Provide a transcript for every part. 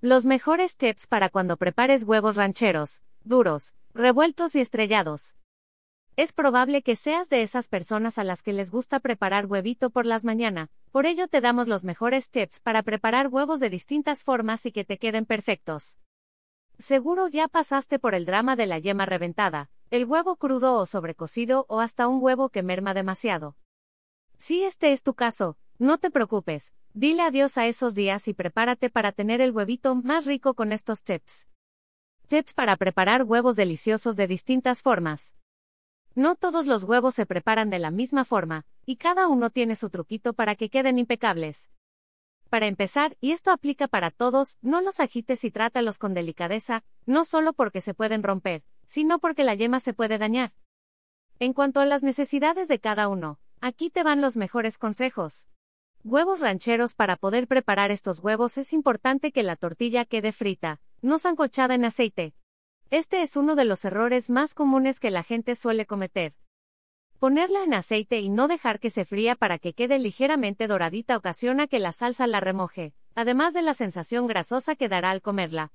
Los mejores tips para cuando prepares huevos rancheros, duros, revueltos y estrellados. Es probable que seas de esas personas a las que les gusta preparar huevito por las mañana, por ello te damos los mejores tips para preparar huevos de distintas formas y que te queden perfectos. Seguro ya pasaste por el drama de la yema reventada, el huevo crudo o sobrecocido o hasta un huevo que merma demasiado. Si este es tu caso, no te preocupes, dile adiós a esos días y prepárate para tener el huevito más rico con estos tips. Tips para preparar huevos deliciosos de distintas formas. No todos los huevos se preparan de la misma forma, y cada uno tiene su truquito para que queden impecables. Para empezar, y esto aplica para todos, no los agites y trátalos con delicadeza, no solo porque se pueden romper, sino porque la yema se puede dañar. En cuanto a las necesidades de cada uno, aquí te van los mejores consejos. Huevos rancheros Para poder preparar estos huevos es importante que la tortilla quede frita, no zancochada en aceite, este es uno de los errores más comunes que la gente suele cometer. Ponerla en aceite y no dejar que se fría para que quede ligeramente doradita ocasiona que la salsa la remoje, además de la sensación grasosa que dará al comerla.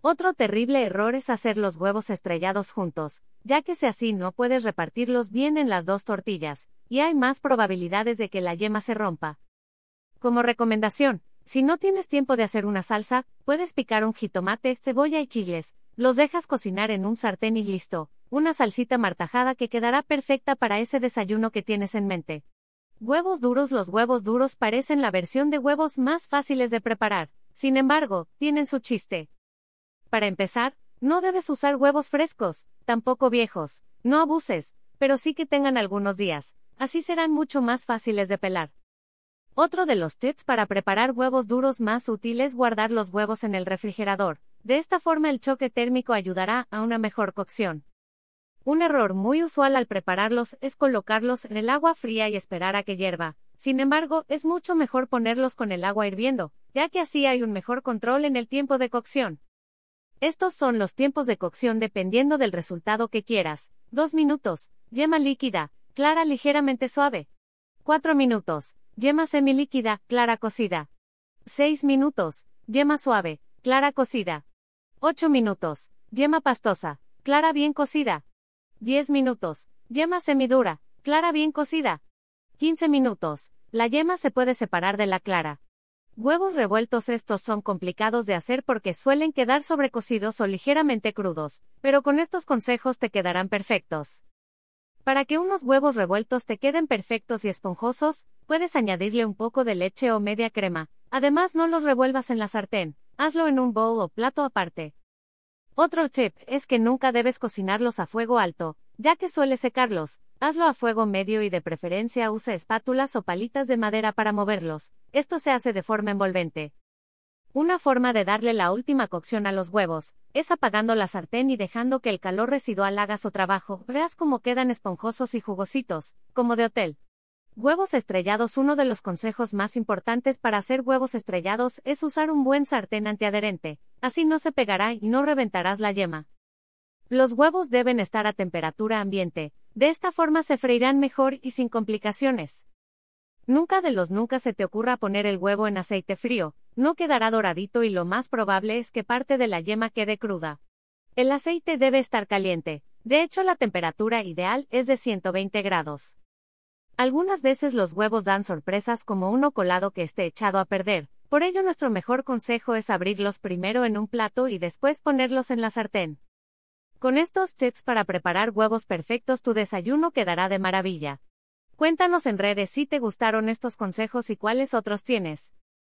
Otro terrible error es hacer los huevos estrellados juntos, ya que si así no puedes repartirlos bien en las dos tortillas, y hay más probabilidades de que la yema se rompa. Como recomendación, si no tienes tiempo de hacer una salsa, puedes picar un jitomate, cebolla y chiles, los dejas cocinar en un sartén y listo, una salsita martajada que quedará perfecta para ese desayuno que tienes en mente. Huevos duros Los huevos duros parecen la versión de huevos más fáciles de preparar, sin embargo, tienen su chiste. Para empezar, no debes usar huevos frescos, tampoco viejos, no abuses, pero sí que tengan algunos días, así serán mucho más fáciles de pelar. Otro de los tips para preparar huevos duros más útil es guardar los huevos en el refrigerador, de esta forma el choque térmico ayudará a una mejor cocción. Un error muy usual al prepararlos es colocarlos en el agua fría y esperar a que hierva. Sin embargo, es mucho mejor ponerlos con el agua hirviendo, ya que así hay un mejor control en el tiempo de cocción. Estos son los tiempos de cocción dependiendo del resultado que quieras. 2 minutos, yema líquida, clara ligeramente suave. 4 minutos, yema semilíquida, clara cocida. 6 minutos, yema suave, clara cocida. 8 minutos. Yema pastosa. Clara bien cocida. 10 minutos. Yema semidura. Clara bien cocida. 15 minutos. La yema se puede separar de la clara. Huevos revueltos estos son complicados de hacer porque suelen quedar sobrecocidos o ligeramente crudos, pero con estos consejos te quedarán perfectos. Para que unos huevos revueltos te queden perfectos y esponjosos, puedes añadirle un poco de leche o media crema. Además no los revuelvas en la sartén, Hazlo en un bowl o plato aparte. Otro tip es que nunca debes cocinarlos a fuego alto, ya que suele secarlos. Hazlo a fuego medio y de preferencia usa espátulas o palitas de madera para moverlos. Esto se hace de forma envolvente. Una forma de darle la última cocción a los huevos es apagando la sartén y dejando que el calor residual haga su trabajo. Verás cómo quedan esponjosos y jugositos, como de hotel. Huevos estrellados Uno de los consejos más importantes para hacer huevos estrellados es usar un buen sartén antiadherente, así no se pegará y no reventarás la yema. Los huevos deben estar a temperatura ambiente, de esta forma se freirán mejor y sin complicaciones. Nunca de los nunca se te ocurra poner el huevo en aceite frío, no quedará doradito y lo más probable es que parte de la yema quede cruda. El aceite debe estar caliente, de hecho la temperatura ideal es de 120 grados. Algunas veces los huevos dan sorpresas como uno colado que esté echado a perder, por ello nuestro mejor consejo es abrirlos primero en un plato y después ponerlos en la sartén. Con estos tips para preparar huevos perfectos tu desayuno quedará de maravilla. Cuéntanos en redes si te gustaron estos consejos y cuáles otros tienes.